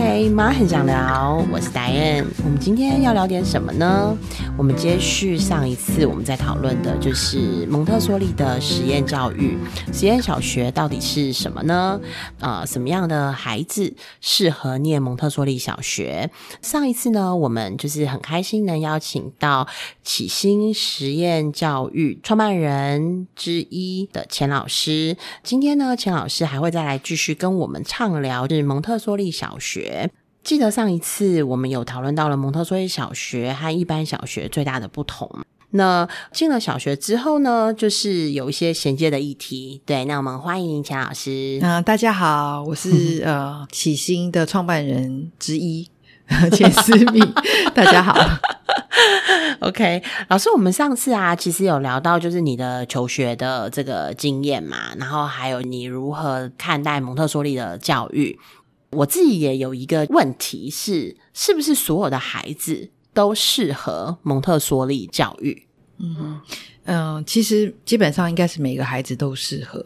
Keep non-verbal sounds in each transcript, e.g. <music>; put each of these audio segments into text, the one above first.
OK，妈很想聊，我是 Diane。我们今天要聊点什么呢？我们接续上一次我们在讨论的，就是蒙特梭利的实验教育。实验小学到底是什么呢？呃，什么样的孩子适合念蒙特梭利小学？上一次呢，我们就是很开心能邀请到启新实验教育创办人之一的钱老师。今天呢，钱老师还会再来继续跟我们畅聊，就是蒙特梭利小学。记得上一次我们有讨论到了蒙特梭利小学和一般小学最大的不同。那进了小学之后呢，就是有一些衔接的议题。对，那我们欢迎钱老师。嗯、大家好，我是 <laughs> 呃启星的创办人之一钱思密，大家好。<laughs> OK，老师，我们上次啊，其实有聊到就是你的求学的这个经验嘛，然后还有你如何看待蒙特梭利的教育。我自己也有一个问题是，是不是所有的孩子都适合蒙特梭利教育？嗯嗯、其实基本上应该是每个孩子都适合，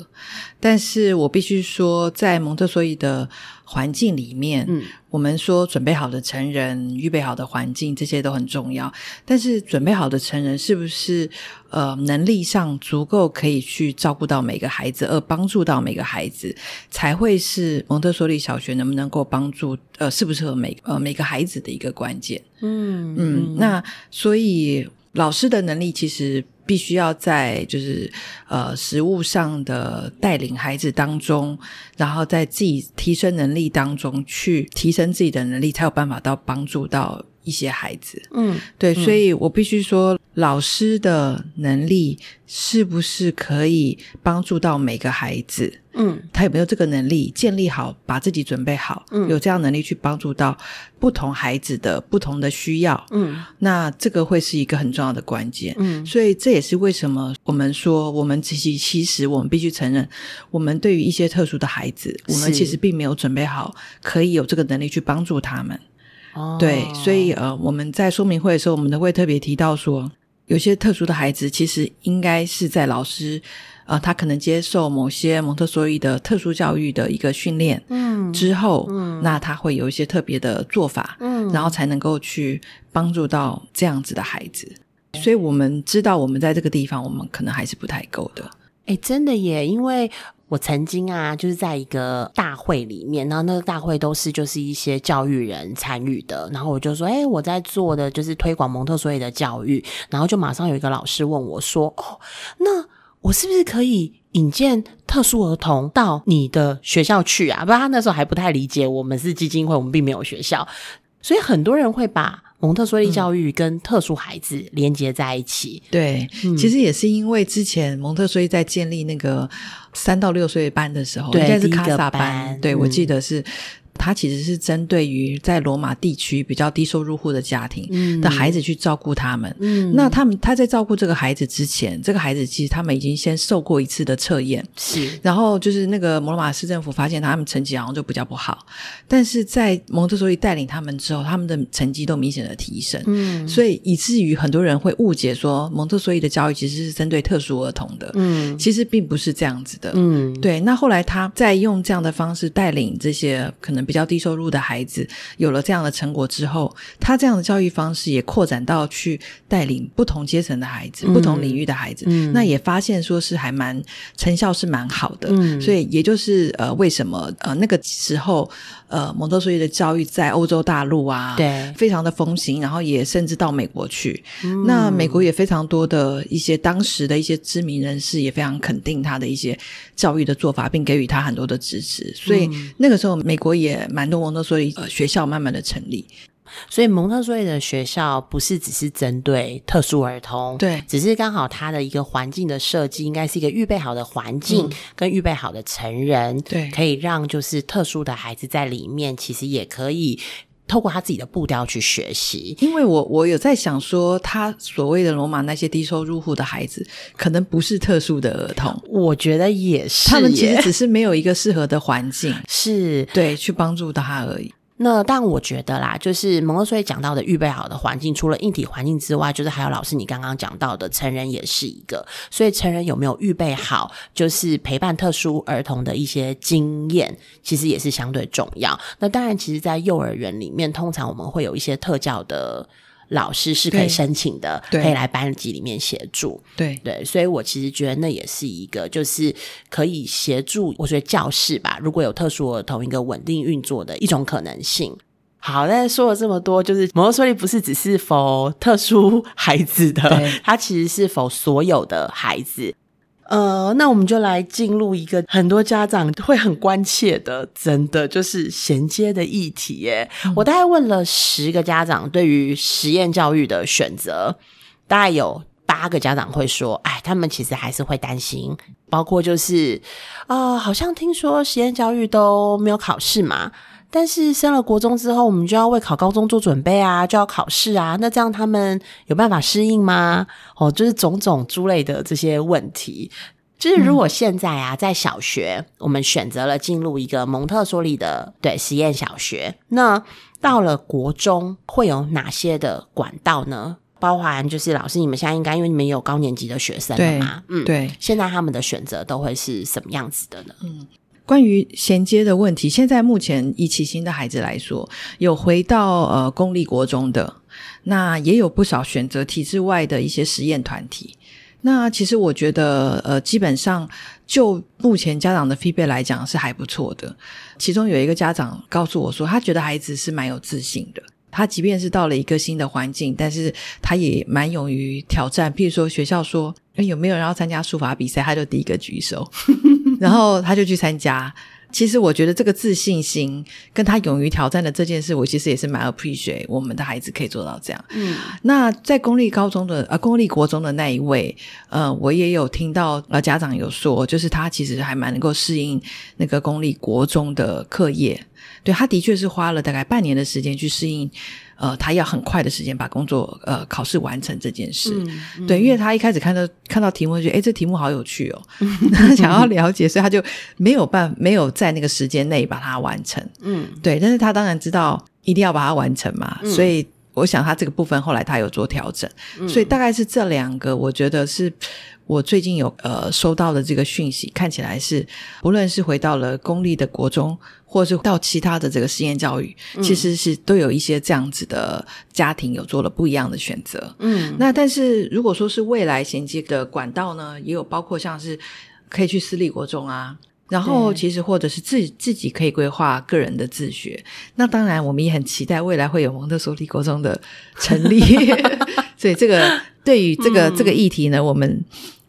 但是我必须说，在蒙特梭利的环境里面，嗯，我们说准备好的成人、预备好的环境，这些都很重要。但是准备好的成人是不是呃能力上足够可以去照顾到每个孩子，而帮助到每个孩子，才会是蒙特梭利小学能不能够帮助呃适不适合每呃每个孩子的一个关键。嗯嗯，那所以老师的能力其实必须要在就是呃实物上的带领孩子当中，然后在自己提升能力当中去提升自己的能力，才有办法到帮助到一些孩子。嗯对，所以我必须说，老师的能力是不是可以帮助到每个孩子？嗯他有没有这个能力建立好，把自己准备好，嗯有这样能力去帮助到不同孩子的不同的需要，嗯那这个会是一个很重要的关键。嗯所以这也是为什么我们说，我们其实其实我们必须承认，我们对于一些特殊的孩子，我们其实并没有准备好，可以有这个能力去帮助他们。哦对，所以呃，我们在说明会的时候，我们都会特别提到说，有些特殊的孩子，其实应该是在老师呃，他可能接受某些蒙特梭利的特殊教育的一个训练嗯之后，嗯那他会有一些特别的做法，嗯然后才能够去帮助到这样子的孩子。所以我们知道，我们在这个地方，我们可能还是不太够的。哎、真的耶！因为我曾经啊，就是在一个大会里面，然后那个大会都是就是一些教育人参与的，然后我就说，哎、我在做的就是推广蒙特梭利的教育，然后就马上有一个老师问我说，哦，那我是不是可以引荐特殊儿童到你的学校去啊？不然他那时候还不太理解，我们是基金会，我们并没有学校，所以很多人会把蒙特梭利教育跟特殊孩子连接在一起。对，嗯其实也是因为之前蒙特梭利在建立那个三到六岁班的时候，对应该是卡萨班对、嗯我记得是。它其实是针对于在罗马地区比较低收入户的家庭嗯。的孩子去照顾他们。嗯。那他们他在照顾这个孩子之前，这个孩子其实他们已经先受过一次的测验，是。然后就是那个摩罗马市政府发现他们成绩好像就比较不好，但是在蒙特梭利带领他们之后，他们的成绩都明显的提升。嗯。所以以至于很多人会误解说蒙特梭利的教育其实是针对特殊儿童的，嗯。其实并不是这样子的。嗯，对，那后来他在用这样的方式带领这些可能比较低收入的孩子，有了这样的成果之后，他这样的教育方式也扩展到去带领不同阶层的孩子、嗯不同领域的孩子，嗯那也发现说是还蛮成效是蛮好的。嗯所以也就是呃，为什么呃那个时候呃蒙特梭利的教育在欧洲大陆啊，对非常的风行，然后也甚至到美国去。嗯那美国也非常多的一些当时的一些知名人士也非常肯定他的一些教育的做法，并给予他很多的支持。所以嗯那个时候，美国也蛮多蒙特梭利呃学校慢慢的成立。所以蒙特梭利的学校不是只是针对特殊儿童，对。只是刚好它的一个环境的设计，应该是一个预备好的环境、跟预备好的成人，嗯对。可以让就是特殊的孩子在里面，其实也可以透过他自己的步调去学习。因为我我有在想说，他所谓的罗马那些低收入户的孩子，可能不是特殊的儿童，我觉得也是，他们其实只是没有一个适合的环境，<laughs> 是对，去帮助到他而已。那但我觉得啦，就是蒙特梭利讲到的预备好的环境，除了硬体环境之外，就是还有老师你刚刚讲到的成人也是一个。所以成人有没有预备好，就是陪伴特殊儿童的一些经验，其实也是相对重要。那当然，其实，在幼儿园里面，通常我们会有一些特教的。老师是可以申请的，可以来班级里面协助。对对，所以我其实觉得那也是一个，就是可以协助，我觉得教室吧，如果有特殊儿童一个稳定运作的一种可能性。好，那说了这么多，就是摩托梭利不是只是否特殊孩子的，它其实是否所有的孩子。呃，那我们就来进入一个很多家长会很关切的，真的就是衔接的议题耶。我大概问了十个家长对于实验教育的选择，大概有八个家长会说，哎，他们其实还是会担心，包括就是啊，好像听说实验教育都没有考试嘛。但是升了国中之后，我们就要为考高中做准备啊，就要考试啊。那这样他们有办法适应吗？哦，就是种种诸类的这些问题。就是如果现在啊，在小学，我们选择了进入一个蒙特梭利的对实验小学，那到了国中会有哪些的管道呢？包含就是老师，你们现在应该因为你们有高年级的学生了嘛？嗯，对。现在他们的选择都会是什么样子的呢？嗯。关于衔接的问题，现在目前以启新的孩子来说，有回到呃公立国中的，那也有不少选择体制外的一些实验团体。那其实我觉得，呃，基本上就目前家长的 feedback 来讲是还不错的。其中有一个家长告诉我说，他觉得孩子是蛮有自信的。他即便是到了一个新的环境，但是他也蛮勇于挑战。譬如说学校说有没有人要参加书法比赛，他就第一个举手。然后他就去参加。其实我觉得这个自信心跟他勇于挑战的这件事，我其实也是蛮 appreciate 我们的孩子可以做到这样。嗯，那在公立高中的呃公立国中的那一位，呃，我也有听到呃家长有说，就是他其实还蛮能够适应那个公立国中的课业。对他的确是花了大概半年的时间去适应。呃，他要很快的时间把工作呃考试完成这件事，对，因为他一开始看到看到题目就觉得，哎，这题目好有趣哦，<laughs> 他想要了解，所以他就没有办没有在那个时间内把它完成，嗯，对，但是他当然知道一定要把它完成嘛，所以我想他这个部分后来他有做调整，所以大概是这两个，我觉得是。我最近有呃收到的这个讯息，看起来是不论是回到了公立的国中，或是到其他的这个实验教育，其实是都有一些这样子的家庭有做了不一样的选择。嗯，那但是如果说是未来衔接的管道呢，也有包括像是可以去私立国中啊，然后其实或者是自己自己可以规划个人的自学。那当然，我们也很期待未来会有蒙特梭利国中的成立。<laughs> <laughs> 所以这个对于这个这个议题呢，我们。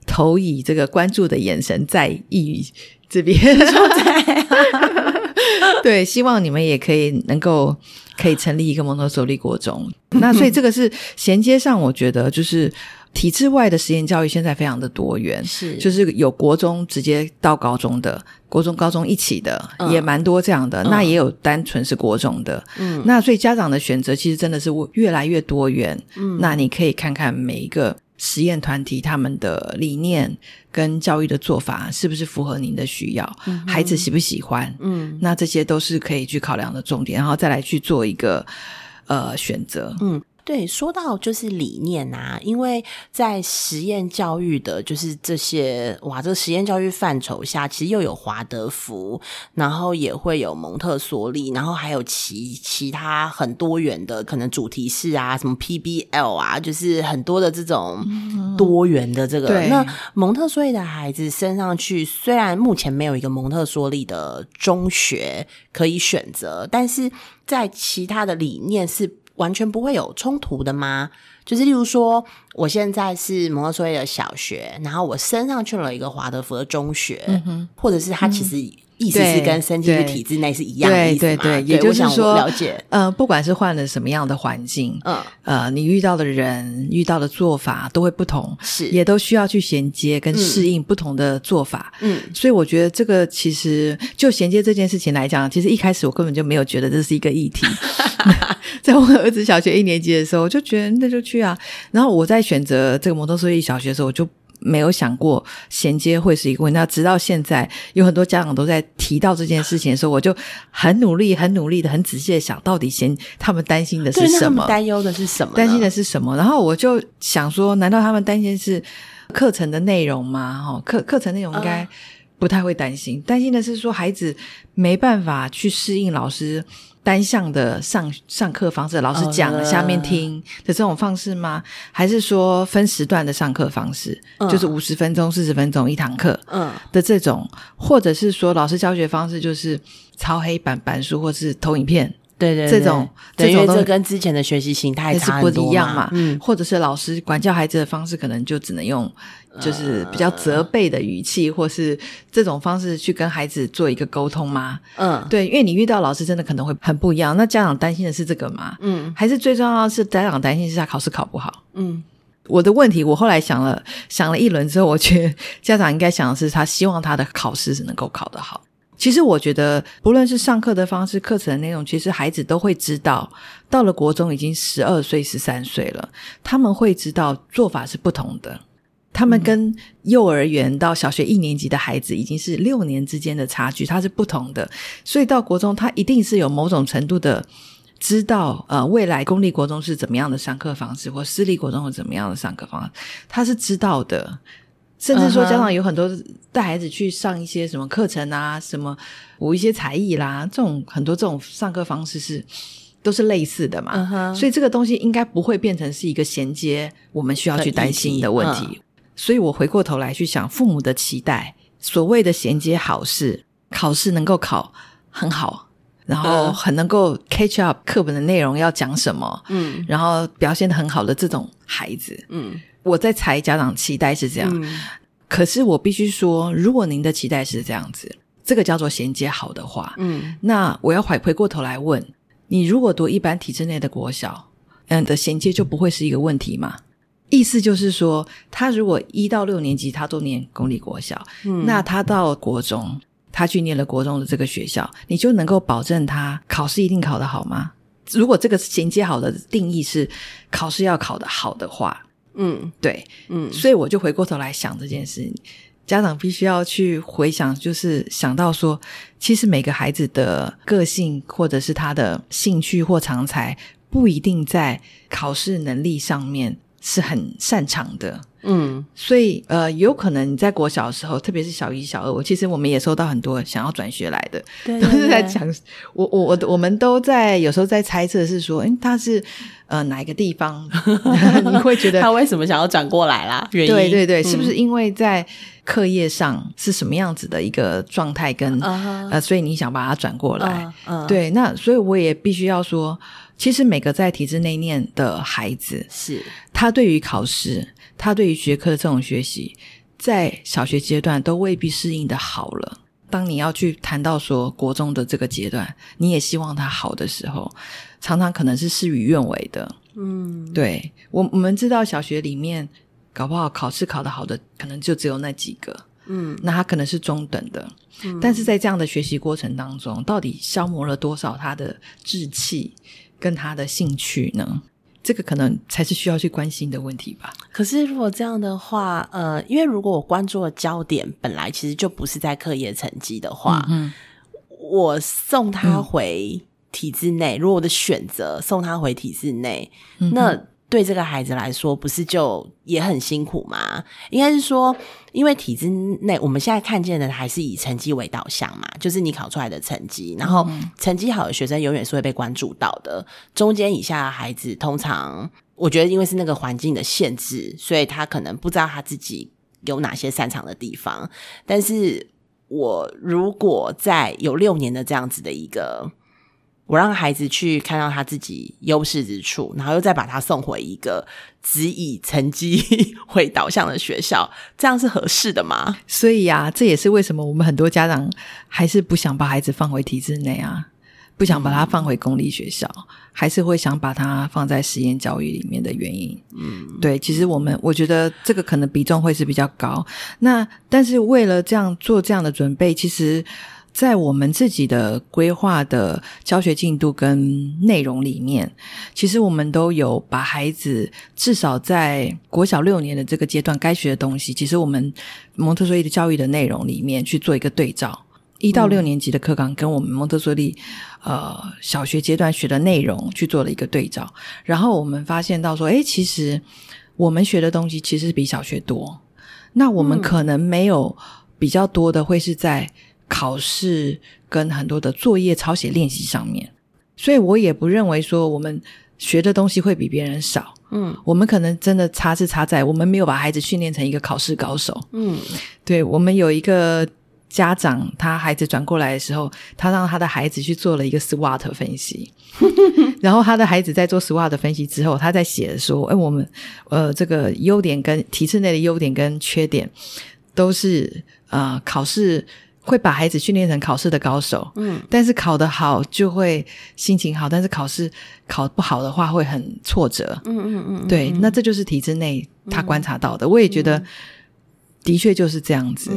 投以这个关注的眼神在意这边，<laughs> <laughs> 对，希望你们也可以能够可以成立一个蒙特梭利国中。那所以这个是衔接上，我觉得就是体制外的实验教育现在非常的多元，是。就是有国中直接到高中的，国中高中一起的也蛮多这样的，那也有单纯是国中的，嗯，那所以家长的选择其实真的是越来越多元，嗯，那你可以看看每一个。实验团体他们的理念跟教育的做法是不是符合您的需要？孩子喜不喜欢？嗯，那这些都是可以去考量的重点，然后再来去做一个呃选择。嗯。对，说到就是理念啊，因为在实验教育的，就是这些哇，这个实验教育范畴下，其实又有华德福，然后也会有蒙特梭利，然后还有其其他很多元的可能主题式啊，什么 PBL 啊，就是很多的这种多元的这个。那蒙特梭利的孩子升上去，虽然目前没有一个蒙特梭利的中学可以选择，但是在其他的理念是。完全不会有冲突的吗？就是例如说，我现在是摩托车的小学，然后我升上去了一个华德福的中学，或者是他其实。意思是跟身体的体制内是一样的意思对，也就是说，了解，呃，不管是换了什么样的环境，嗯，呃，你遇到的人、遇到的做法都会不同，是，也都需要去衔接跟适应不同的做法，嗯，所以我觉得这个其实就衔接这件事情来讲，其实一开始我根本就没有觉得这是一个议题，<laughs> <laughs> 在我儿子小学一年级的时候，我就觉得那就去啊，然后我在选择这个摩托车一小学的时候，我就。没有想过衔接会是一个问题。那直到现在，有很多家长都在提到这件事情的时候，我就很努力、很努力的、很仔细的想到底先他们担心的是什么，担忧的是什么，担心的是什么。然后我就想说，难道他们担心是课程的内容吗？哈，课课程内容应该不太会担心，担心的是说孩子没办法去适应老师。单向的上上课方式，老师讲了下面听的这种方式吗？还是说分时段的上课方式，就是五十分钟、四十分钟一堂课，嗯的这种，或者是说老师教学方式就是抄黑板板书或是投影片。对对，这种这种这跟之前的学习形态是不一样嘛？嗯，或者是老师管教孩子的方式，可能就只能用就是比较责备的语气，或是这种方式去跟孩子做一个沟通吗？嗯，对，因为你遇到老师真的可能会很不一样。那家长担心的是这个吗？嗯，还是最重要的是家长担心是他考试考不好？嗯，我的问题，我后来想了想了一轮之后，我觉得家长应该想的是，他希望他的考试是能够考得好。其实我觉得，不论是上课的方式、课程的内容，其实孩子都会知道。到了国中，已经十二岁、十三岁了，他们会知道做法是不同的。他们跟幼儿园到小学一年级的孩子，已经是六年之间的差距，它是不同的。所以到国中，他一定是有某种程度的知道，呃，未来公立国中是怎么样的上课方式，或私立国中是怎么样的上课方式，他是知道的。甚至说，家长有很多带孩子去上一些什么课程啊，什么补一些才艺啦，这种很多这种上课方式是都是类似的嘛。所以这个东西应该不会变成是一个衔接，我们需要去担心的问题。所以我回过头来去想，父母的期待，所谓的衔接好事，考试能够考很好，然后很能够 catch up 课本的内容要讲什么，嗯，然后表现的很好的这种孩子，嗯。我在猜家长期待是这样，可是我必须说，如果您的期待是这样子，这个叫做衔接好的话，嗯，那我要回回过头来问你，如果读一般体制内的国小，嗯的衔接就不会是一个问题吗？意思就是说，他如果一到六年级他都念公立国小，嗯，那他到国中，他去念了国中的这个学校，你就能够保证他考试一定考得好吗？如果这个衔接好的定义是考试要考得好的话。嗯，对，嗯，所以我就回过头来想这件事，家长必须要去回想，就是想到说，其实每个孩子的个性或者是他的兴趣或长才，不一定在考试能力上面是很擅长的。嗯，所以呃，有可能你在国小的时候，特别是小一、小二，我其实我们也收到很多想要转学来的，<laughs> 都是在讲，我我我我们都在有时候在猜测是说，哎，他是呃哪一个地方？<laughs> 你会觉得他为什么想要转过来啦？原因对对对，是不是因为在课业上是什么样子的一个状态？跟呃，所以你想把它转过来？对，那所以我也必须要说，其实每个在体制内念的孩子，是他对于考试。他对于学科的这种学习，在小学阶段都未必适应的好了。当你要去谈到说国中的这个阶段，你也希望他好的时候，常常可能是事与愿违的。嗯，对我我们知道小学里面搞不好考试考得好的，可能就只有那几个。嗯，那他可能是中等的，但是在这样的学习过程当中，到底消磨了多少他的志气跟他的兴趣呢？这个可能才是需要去关心的问题吧。可是如果这样的话，呃，因为如果我关注的焦点本来其实就不是在课业成绩的话，嗯，我送他回体制内，如果我的选择送他回体制内，那。对这个孩子来说，不是就也很辛苦吗？应该是说，因为体制内，我们现在看见的还是以成绩为导向嘛，就是你考出来的成绩，然后成绩好的学生永远是会被关注到的。中间以下的孩子，通常我觉得，因为是那个环境的限制，所以他可能不知道他自己有哪些擅长的地方。但是我如果在有六年的这样子的一个。我让孩子去看到他自己优势之处，然后又再把他送回一个只以成绩为导向的学校，这样是合适的吗？所以啊，这也是为什么我们很多家长还是不想把孩子放回体制内啊，不想把他放回公立学校，还是会想把他放在实验教育里面的原因。嗯，对，其实我们我觉得这个可能比重会是比较高。那但是为了这样做这样的准备，其实。在我们自己的规划的教学进度跟内容里面，其实我们都有把孩子至少在国小六年的这个阶段该学的东西，其实我们蒙特梭利的教育的内容里面去做一个对照。一到六年级的课纲跟我们蒙特梭利呃小学阶段学的内容去做了一个对照，然后我们发现到说，诶，其实我们学的东西其实比小学多。那我们可能没有比较多的会是在考试跟很多的作业抄写练习上面，所以我也不认为说我们学的东西会比别人少。嗯，我们可能真的差是差在我们没有把孩子训练成一个考试高手。嗯，对我们有一个。家长他孩子转过来的时候，他让他的孩子去做了一个 SWOT 分析，<laughs> 然后他的孩子在做 SWOT 分析之后，他在写说：“哎，我们呃这个优点跟体制内的优点跟缺点，都是呃考试会把孩子训练成考试的高手，嗯，但是考得好就会心情好，但是考试考不好的话会很挫折，嗯嗯嗯，对，那这就是体制内他观察到的，我也觉得。”的确就是这样子，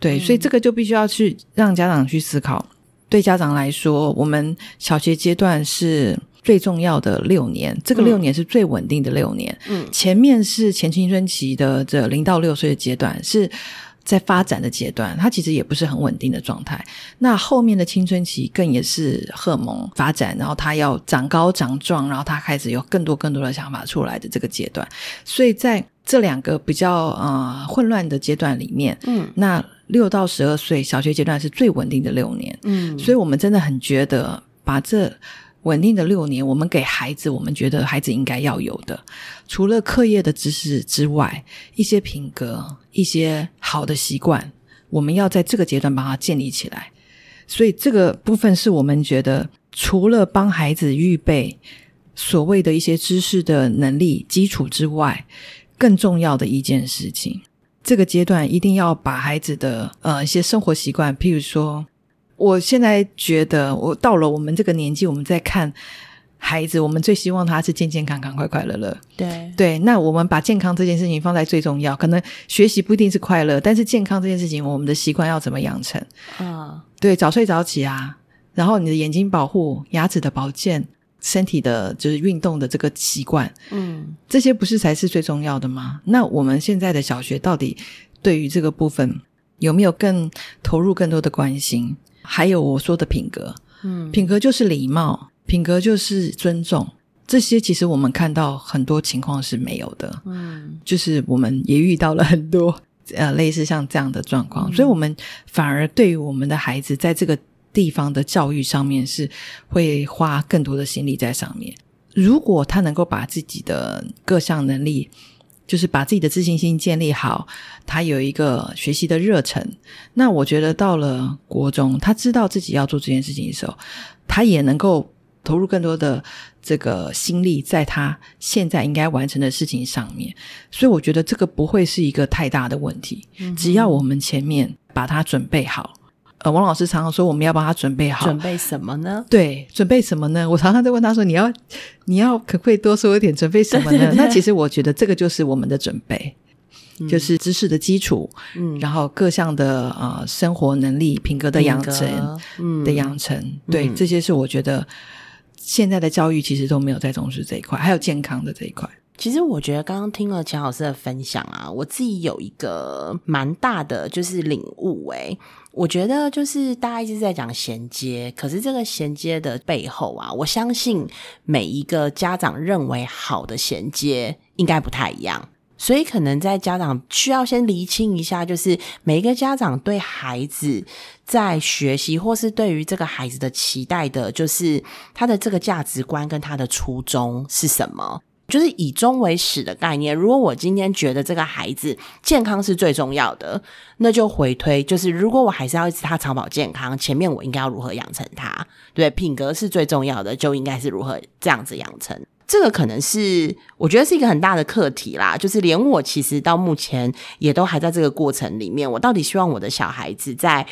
对，所以这个就必须要去让家长去思考。对家长来说，我们小学阶段是最重要的六年，这个六年是最稳定的六年。嗯，前面是前青春期的这零到六岁的阶段是。在发展的阶段，它其实也不是很稳定的状态。那后面的青春期更也是荷尔蒙发展，然后他要长高长壮，然后他开始有更多更多的想法出来的这个阶段。所以在这两个比较呃混乱的阶段里面，嗯，那六到十二岁小学阶段是最稳定的六年，嗯，所以我们真的很觉得把这。稳定的六年，我们给孩子，我们觉得孩子应该要有的，除了课业的知识之外，一些品格、一些好的习惯，我们要在这个阶段把它建立起来。所以这个部分是我们觉得，除了帮孩子预备所谓的一些知识的能力基础之外，更重要的一件事情。这个阶段一定要把孩子的呃一些生活习惯，譬如说。我现在觉得，我到了我们这个年纪，我们在看孩子，我们最希望他是健健康康、快快乐乐。对对，那我们把健康这件事情放在最重要。可能学习不一定是快乐，但是健康这件事情，我们的习惯要怎么养成？啊，对，早睡早起啊，然后你的眼睛保护、牙齿的保健、身体的就是运动的这个习惯，嗯，这些不是才是最重要的吗？那我们现在的小学到底对于这个部分有没有更投入更多的关心？还有我说的品格，嗯，品格就是礼貌，品格就是尊重，这些其实我们看到很多情况是没有的，嗯，就是我们也遇到了很多呃类似像这样的状况，所以我们反而对于我们的孩子在这个地方的教育上面是会花更多的心力在上面。如果他能够把自己的各项能力。就是把自己的自信心建立好，他有一个学习的热忱。那我觉得到了国中，他知道自己要做这件事情的时候，他也能够投入更多的这个心力在他现在应该完成的事情上面。所以我觉得这个不会是一个太大的问题，只要我们前面把它准备好。呃，王老师常常说，我们要帮他准备好。准备什么呢？对，准备什么呢？我常常在问他说：“你要，你要可不可以多说一点？准备什么呢？”那其实我觉得这个就是我们的准备，就是知识的基础，嗯，然后各项的呃生活能力、品格的养成，嗯的养成，对，这些是我觉得现在的教育其实都没有在重视这一块，还有健康的这一块。其实我觉得刚刚听了钱老师的分享啊，我自己有一个蛮大的就是领悟诶，我觉得就是大家一直在讲衔接，可是这个衔接的背后啊，我相信每一个家长认为好的衔接应该不太一样，所以可能在家长需要先厘清一下，就是每一个家长对孩子在学习或是对于这个孩子的期待的，就是他的这个价值观跟他的初衷是什么。就是以终为始的概念。如果我今天觉得这个孩子健康是最重要的，那就回推，就是如果我还是要他长保健康，前面我应该要如何养成他？对，品格是最重要的，就应该是如何这样子养成。这个可能是我觉得是一个很大的课题啦。就是连我其实到目前也都还在这个过程里面。我到底希望我的小孩子在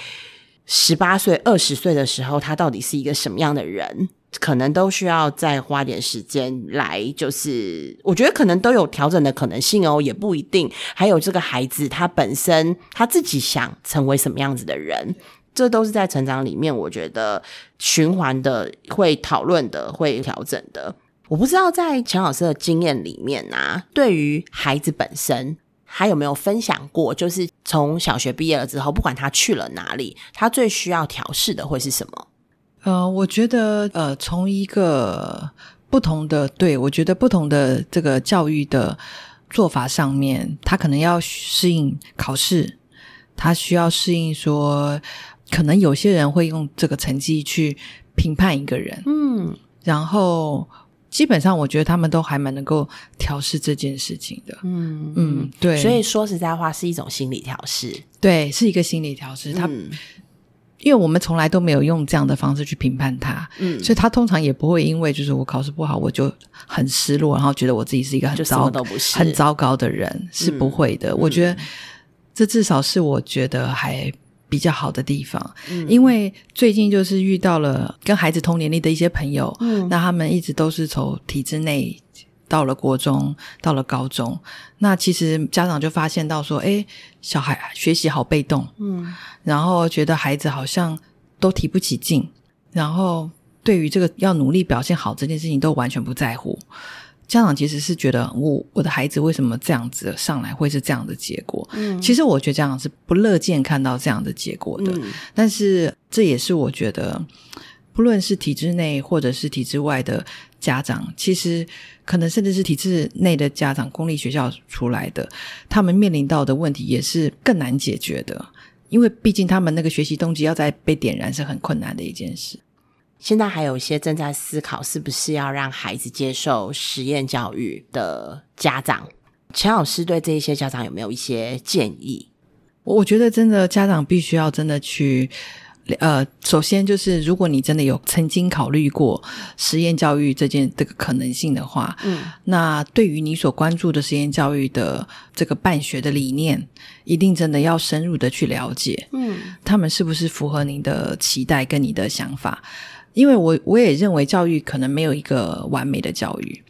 十八岁、二十岁的时候，他到底是一个什么样的人？可能都需要再花点时间来，就是我觉得可能都有调整的可能性哦，也不一定。还有这个孩子他本身他自己想成为什么样子的人，这都是在成长里面，我觉得循环的、会讨论的、会调整的。我不知道在陈老师的经验里面啊，对于孩子本身，还有没有分享过？就是从小学毕业了之后，不管他去了哪里，他最需要调试的会是什么？呃，我觉得呃，从一个不同的对我觉得不同的这个教育的做法上面，他可能要适应考试，他需要适应说，可能有些人会用这个成绩去评判一个人，嗯然后基本上我觉得他们都还蛮能够调试这件事情的。嗯嗯，对，所以说实在话，是一种心理调试。对是一个心理调试，他、嗯因为我们从来都没有用这样的方式去评判他，嗯，所以他通常也不会因为就是我考试不好，我就很失落，然后觉得我自己是一个很糟都不是，很糟糕的人，是不会的。我觉得这至少是我觉得还比较好的地方，嗯因为最近就是遇到了跟孩子同年龄的一些朋友，嗯那他们一直都是从体制内。到了国中，到了高中，那其实家长就发现到说，哎，小孩学习好被动，嗯然后觉得孩子好像都提不起劲，然后对于这个要努力表现好这件事情都完全不在乎。家长其实是觉得我我的孩子为什么这样子上来会是这样的结果？嗯其实我觉得家长是不乐见看到这样的结果的，嗯但是这也是我觉得，不论是体制内或者是体制外的家长，其实可能甚至是体制内的家长，公立学校出来的，他们面临到的问题也是更难解决的，因为毕竟他们那个学习动机要在被点燃是很困难的一件事。现在还有一些正在思考是不是要让孩子接受实验教育的家长，钱老师对这一些家长有没有一些建议？我我觉得真的家长必须要真的去，呃，首先就是如果你真的有曾经考虑过实验教育这件这个可能性的话，嗯那对于你所关注的实验教育的这个办学的理念，一定真的要深入的去了解，嗯他们是不是符合您的期待跟你的想法？因为我我也认为教育可能没有一个完美的教育，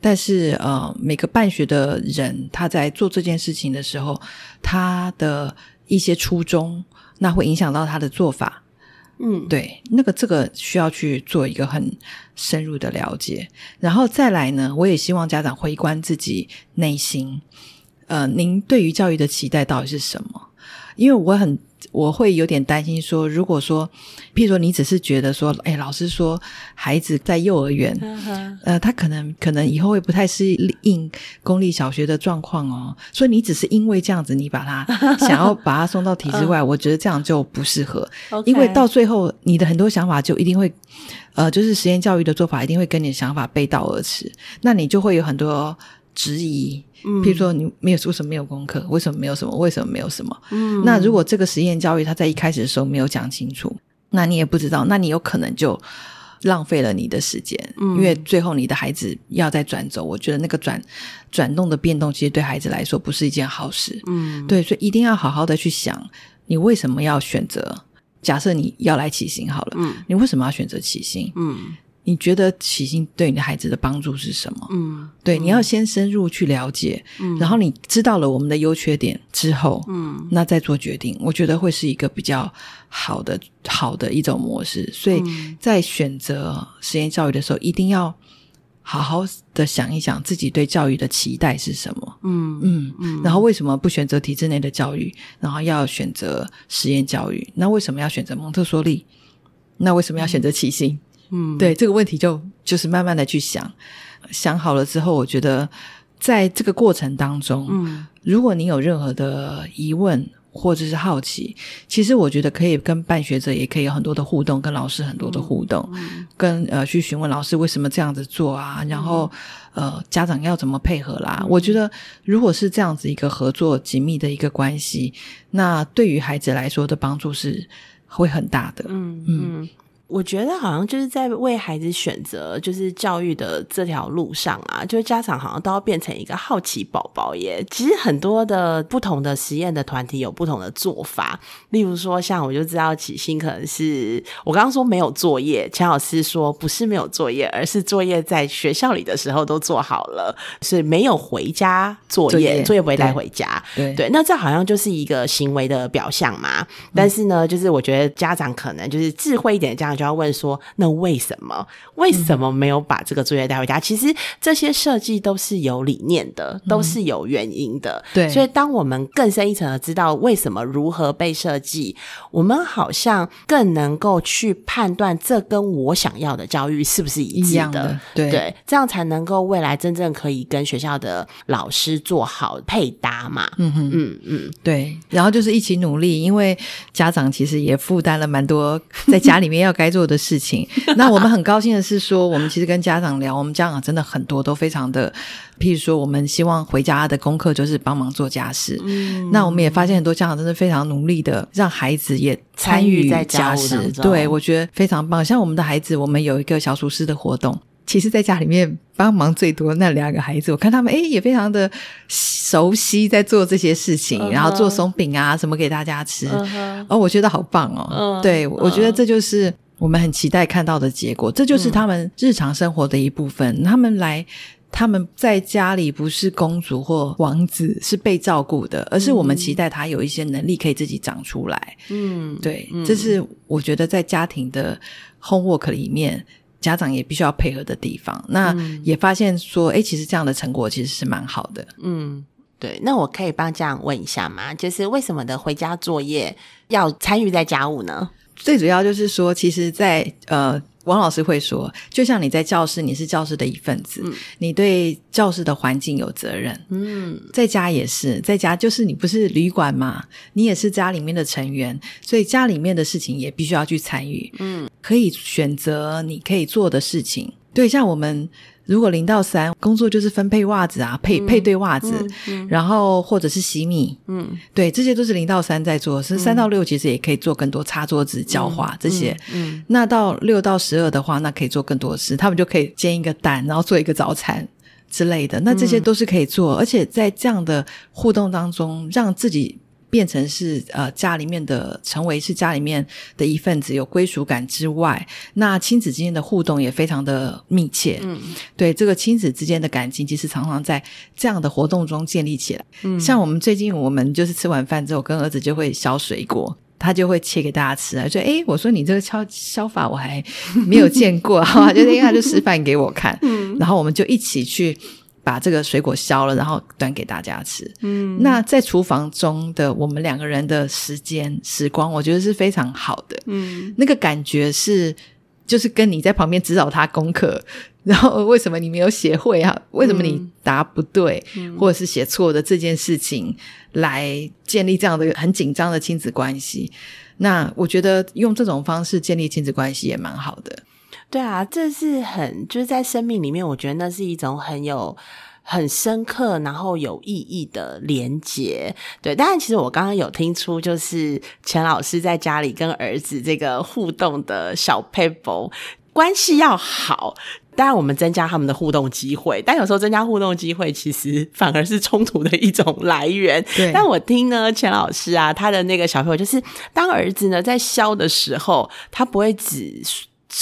但是呃，每个办学的人他在做这件事情的时候，他的一些初衷，那会影响到他的做法。嗯，对，那个这个需要去做一个很深入的了解，然后再来呢，我也希望家长回观自己内心，呃，您对于教育的期待到底是什么？因为我很我会有点担心说，如果说，譬如说你只是觉得说，哎，老师说孩子在幼儿园，呃，他可能可能以后会不太适应公立小学的状况哦，<laughs> 所以你只是因为这样子，你把他想要把他送到体制外，我觉得这样就不适合。因为到最后，你的很多想法就一定会，呃，就是实验教育的做法一定会跟你的想法背道而驰，那你就会有很多质疑。譬如说，你没有为什么没有功课？为什么没有什么？为什么没有什么？嗯那如果这个实验教育他在一开始的时候没有讲清楚，那你也不知道，那你有可能就浪费了你的时间，嗯因为最后你的孩子要再转走，我觉得那个转转动的变动，其实对孩子来说不是一件好事。嗯对，所以一定要好好的去想，你为什么要选择？假设你要来起薪好了，嗯你为什么要选择起薪？嗯你觉得起薪对你的孩子的帮助是什么？嗯对，你要先深入去了解，然后你知道了我们的优缺点之后，嗯那再做决定，我觉得会是一个比较好的好的一种模式。所以在选择实验教育的时候，一定要好好的想一想自己对教育的期待是什么。嗯嗯，然后为什么不选择体制内的教育，然后要选择实验教育？那为什么要选择蒙特梭利？那为什么要选择起薪？嗯，对这个问题就就是慢慢的去想，想好了之后，我觉得在这个过程当中，嗯。如果你有任何的疑问或者是好奇，其实我觉得可以跟办学者也可以有很多的互动，跟老师很多的互动，跟呃去询问老师为什么这样子做啊，然后呃家长要怎么配合啦。我觉得如果是这样子一个合作紧密的一个关系，那对于孩子来说的帮助是会很大的。嗯。嗯，我觉得好像就是在为孩子选择就是教育的这条路上啊，就是家长好像都要变成一个好奇宝宝耶。其实很多的不同的实验的团体有不同的做法，例如说像我就知道启星可能是我刚刚说没有作业，钱老师说不是没有作业，而是作业在学校里的时候都做好了，是没有回家作业，作业不会带回家。对对，那这好像就是一个行为的表象嘛。但是呢，就是我觉得家长可能就是智慧一点，家长就要问说：那为什么？为什么没有把这个作业带回家？其实这些设计都是有理念的，都是有原因的。对，所以当我们更深一层的知道为什么如何被设计，我们好像更能够去判断这跟我想要的教育是不是一致的。对对，这样才能够未来真正可以跟学校的老师做好配搭嘛。嗯哼，嗯嗯，对。然后就是一起努力，因为家长其实也负担了蛮多在家里面要该做的事情。<laughs> 那我们很高兴的是说，我们其实跟家长聊，我们家长真的很多都非常的，譬如说，我们希望回家的功课就是帮忙做家事。嗯，那我们也发现很多家长真的非常努力的让孩子也参与在家事。对，我觉得非常棒。像我们的孩子，我们有一个小厨师的活动。其实，在家里面帮忙最多那两个孩子，我看他们哎，也非常的熟悉在做这些事情，然后做松饼啊什么给大家吃，哦，我觉得好棒哦。对，我觉得这就是我们很期待看到的结果，这就是他们日常生活的一部分。他们来，他们在家里不是公主或王子，是被照顾的，而是我们期待他有一些能力可以自己长出来。嗯，对，这是我觉得在家庭的 homework 里面。家长也必须要配合的地方，那也发现说，哎，其实这样的成果其实是蛮好的。嗯，对。那我可以帮家长问一下吗？就是为什么的回家作业要参与在家务呢？最主要就是说，其实，在呃。王老师会说，就像你在教室，你是教室的一份子，你对教室的环境有责任。嗯，在家也是，在家就是你不是旅馆嘛，你也是家里面的成员，所以家里面的事情也必须要去参与。嗯，可以选择你可以做的事情。对，像我们。如果零到三工作就是分配袜子啊，配配对袜子，然后或者是洗米，嗯，对，这些都是零到三在做。是三到六其实也可以做更多擦桌子、浇花这些。嗯，那到六到十二的话，那可以做更多事，他们就可以煎一个蛋，然后做一个早餐之类的。那这些都是可以做，而且在这样的互动当中，让自己。变成是呃家里面的，成为是家里面的一份子，有归属感之外，那亲子之间的互动也非常的密切。嗯，对，这个亲子之间的感情，其实常常在这样的活动中建立起来。嗯，像我们最近，我们就是吃完饭之后，跟儿子就会削水果，他就会切给大家吃啊。说，哎，我说你这个削削 <laughs> 法我还没有见过，哈，就他就示范给我看。<laughs> 嗯，然后我们就一起去。把这个水果削了，然后端给大家吃。嗯，那在厨房中的我们两个人的时间时光，我觉得是非常好的。嗯，那个感觉是，就是跟你在旁边指导他功课，然后为什么你没有写会啊？为什么你答不对，或者是写错的这件事情，来建立这样的很紧张的亲子关系。那我觉得用这种方式建立亲子关系也蛮好的。对啊，这是很就是在生命里面，我觉得那是一种很有很深刻，然后有意义的连接。对，当然，其实我刚刚有听出，就是钱老师在家里跟儿子这个互动的小 paper 关系要好，当然我们增加他们的互动机会，但有时候增加互动机会，其实反而是冲突的一种来源。对，但我听呢，钱老师啊，他的那个小朋友，就是当儿子呢在笑的时候，他不会只。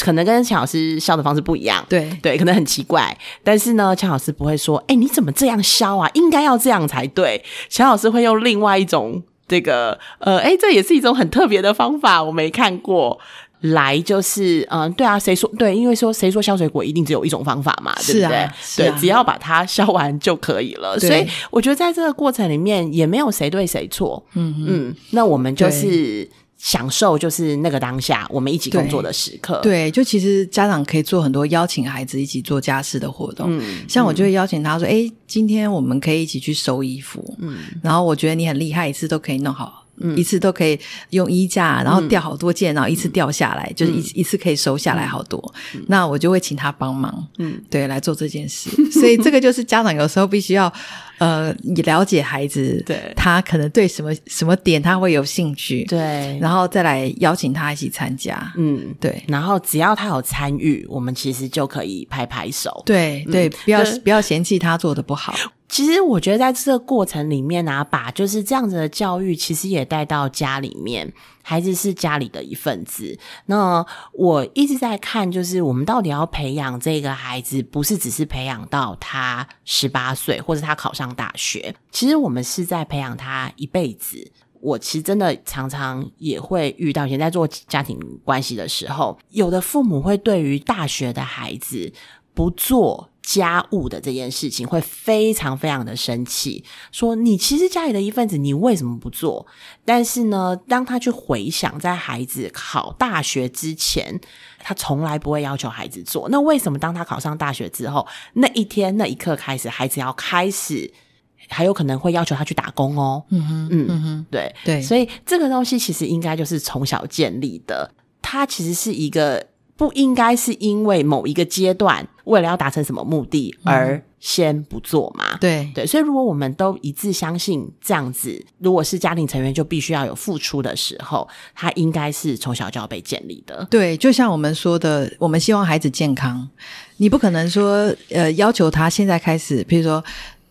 可能跟乔老师笑的方式不一样，对对，可能很奇怪。但是呢，乔老师不会说：“哎，你怎么这样笑啊？应该要这样才对。”乔老师会用另外一种这个呃，哎，这也是一种很特别的方法，我没看过。来就是，嗯，对啊，谁说对？因为说谁说削水果一定只有一种方法嘛，对不对？对，只要把它削完就可以了。所以我觉得在这个过程里面也没有谁对谁错。嗯嗯，那我们就是。享受就是那个当下，我们一起工作的时刻。对，就其实家长可以做很多邀请孩子一起做家事的活动。嗯，像我就会邀请他说：“哎，今天我们可以一起去收衣服。”嗯，然后我觉得你很厉害，一次都可以弄好一次都可以用衣架，然后吊好多件，然后一次掉下来，就是一一次可以收下来好多。那我就会请他帮忙，嗯，对，来做这件事。<laughs> 所以这个就是家长有时候必须要。呃，你了解孩子，对，他可能对什么什么点他会有兴趣，对，然后再来邀请他一起参加，嗯，对，然后只要他有参与，我们其实就可以拍拍手，对对，不要不要嫌弃他做的不好。其实我觉得在这个过程里面啊，把就是这样子的教育，其实也带到家里面，孩子是家里的一份子。那我一直在看，就是我们到底要培养这个孩子，不是只是培养到他十八岁或者他考上大学，其实我们是在培养他一辈子。我其实真的常常也会遇到，以前在做家庭关系的时候，有的父母会对于大学的孩子不做。家务的这件事情会非常非常的生气，说你其实家里的一份子，你为什么不做？但是呢，当他去回想在孩子考大学之前，他从来不会要求孩子做。那为什么当他考上大学之后，那一天那一刻开始，孩子要开始还有可能会要求他去打工哦？嗯哼，嗯哼，对对，所以这个东西其实应该就是从小建立的，它其实是一个。不应该是因为某一个阶段为了要达成什么目的而先不做嘛？对对，所以如果我们都一致相信这样子，如果是家庭成员就必须要有付出的时候，他应该是从小就要被建立的。对，就像我们说的，我们希望孩子健康，你不可能说呃要求他现在开始，譬如说。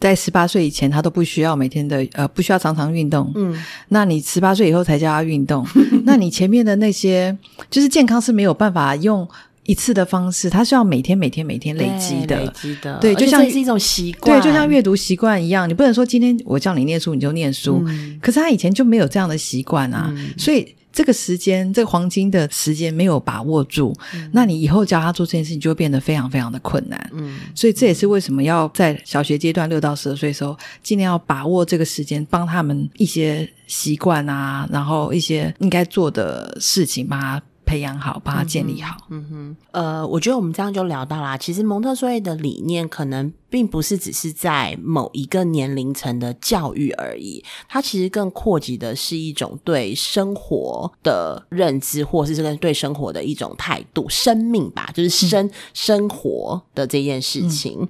在十八岁以前，他都不需要每天的呃，不需要常常运动。嗯，那你十八岁以后才叫他运动，<laughs> 那你前面的那些就是健康是没有办法用一次的方式，他是要每天每天每天累积的，累积的。对，就像是一种习惯，对，就像阅读习惯一样，你不能说今天我叫你念书你就念书，可是他以前就没有这样的习惯啊，所以。这个时间，这个黄金的时间没有把握住，那你以后教他做这件事情就会变得非常非常的困难。嗯，所以这也是为什么要在小学阶段六到十二岁的时候，尽量要把握这个时间，帮他们一些习惯啊，然后一些应该做的事情，帮他。培养好，把它建立好。嗯哼，呃，我觉得我们这样就聊到啦。其实蒙特梭利的理念可能并不是只是在某一个年龄层的教育而已，它其实更扩及的是一种对生活的认知，或是这个对生活的一种态度、生命吧，就是生生活的这件事情。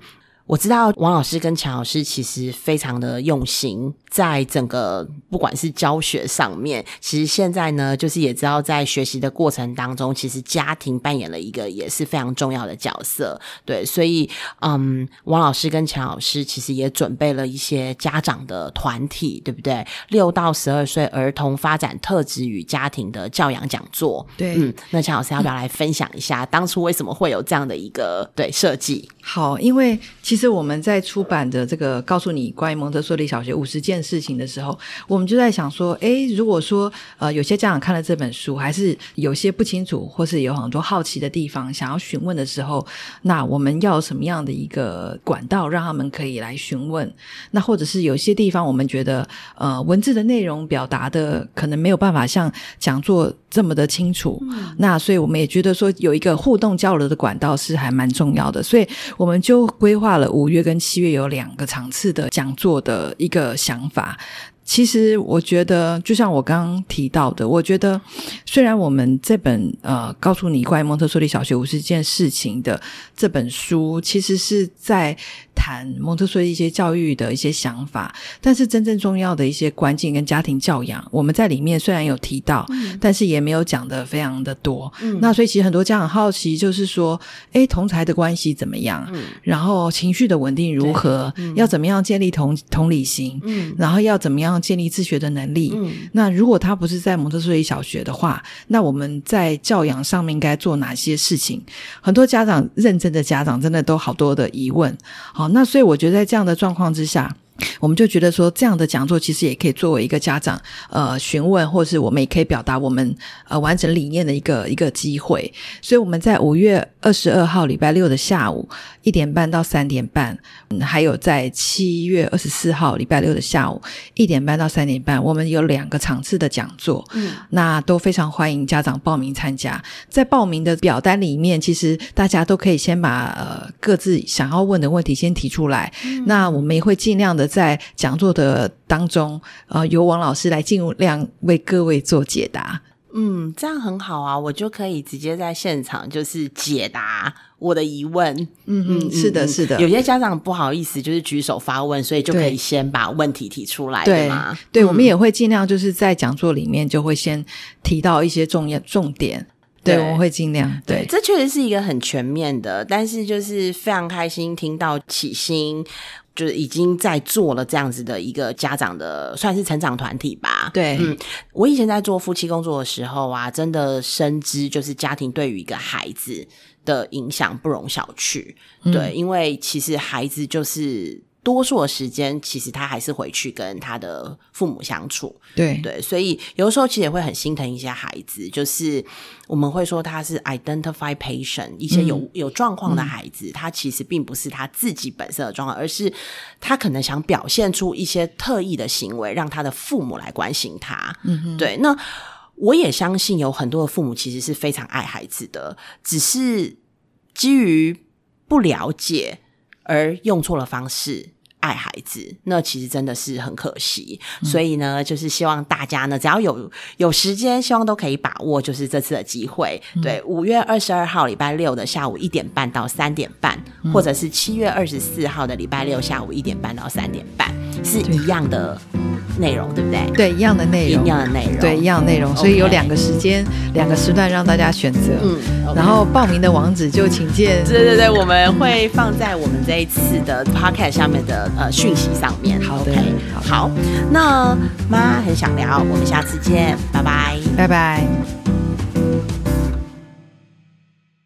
我知道王老师跟强老师其实非常的用心，在整个不管是教学上面，其实现在呢，就是也知道在学习的过程当中，其实家庭扮演了一个也是非常重要的角色。对，所以嗯，王老师跟强老师其实也准备了一些家长的团体，对不对？六到十二岁儿童发展特质与家庭的教养讲座。对，嗯，那强老师要不要来分享一下当初为什么会有这样的一个对设计？好，因为其实我们在出版的这个告诉你关于蒙特梭利小学五十件事情的时候，我们就在想说，诶，如果说呃有些家长看了这本书，还是有些不清楚，或是有很多好奇的地方想要询问的时候，那我们要什么样的一个管道让他们可以来询问？那或者是有些地方我们觉得呃文字的内容表达的可能没有办法像讲座这么的清楚，那所以我们也觉得说有一个互动交流的管道是还蛮重要的，所以。我们就规划了五月跟七月有两个场次的讲座的一个想法。其实我觉得，就像我刚刚提到的，我觉得虽然我们这本呃告诉你关于蒙特梭利小学五十件事情的这本书，其实是在。谈蒙特梭利一些教育的一些想法，但是真正重要的一些关键跟家庭教养，我们在里面虽然有提到，但是也没有讲的非常的多。那所以其实很多家长好奇，就是说，哎，同才的关系怎么样？然后情绪的稳定如何？要怎么样建立同同理心？然后要怎么样建立自学的能力？那如果他不是在蒙特梭利小学的话，那我们在教养上面应该做哪些事情？很多家长认真的家长真的都好多的疑问。好。那所以我觉得在这样的状况之下。我们就觉得说，这样的讲座其实也可以作为一个家长呃询问，或是我们也可以表达我们呃完整理念的一个一个机会。所以我们在五月二十二号礼拜六的下午一点半到三点半，嗯还有在七月二十四号礼拜六的下午一点半到三点半，我们有两个场次的讲座。嗯，那都非常欢迎家长报名参加。在报名的表单里面，其实大家都可以先把呃各自想要问的问题先提出来。那我们也会尽量的。的在讲座的当中，呃，由王老师来尽量为各位做解答。嗯，这样很好啊，我就可以直接在现场就是解答我的疑问。嗯嗯，是的，是的。有些家长不好意思，就是举手发问，所以就可以先把问题提出来，对吗？对，我们也会尽量就是在讲座里面就会先提到一些重要重点。对，我们会尽量。对，这确实是一个很全面的，但是就是非常开心听到启心。就是已经在做了这样子的一个家长的算是成长团体吧。对，嗯，我以前在做夫妻工作的时候啊，真的深知就是家庭对于一个孩子的影响不容小觑。对，因为其实孩子就是。多数的时间，其实他还是回去跟他的父母相处。对对，所以有的时候其实也会很心疼一些孩子，就是我们会说他是 identify patient，一些有有状况的孩子，他其实并不是他自己本身的状况，而是他可能想表现出一些特异的行为，让他的父母来关心他。嗯哼，对。那我也相信有很多的父母其实是非常爱孩子的，只是基于不了解而用错了方式。爱孩子，那其实真的是很可惜。所以呢，就是希望大家呢，只要有有时间，希望都可以把握，就是这次的机会。对，五月二十二号礼拜六的下午一点半到三点半，或者是七月二十四号的礼拜六下午一点半到三点半，是一样的。内容对不对？对，一样的内容，一样的内容，对，一样的内容。所以有两个时间，两个时段让大家选择。嗯，然后报名的网址就请见。对对对，我们会放在我们这一次的 podcast 下面的呃讯息上面。好的，好。那妈很想聊，我们下次见，拜拜，拜拜。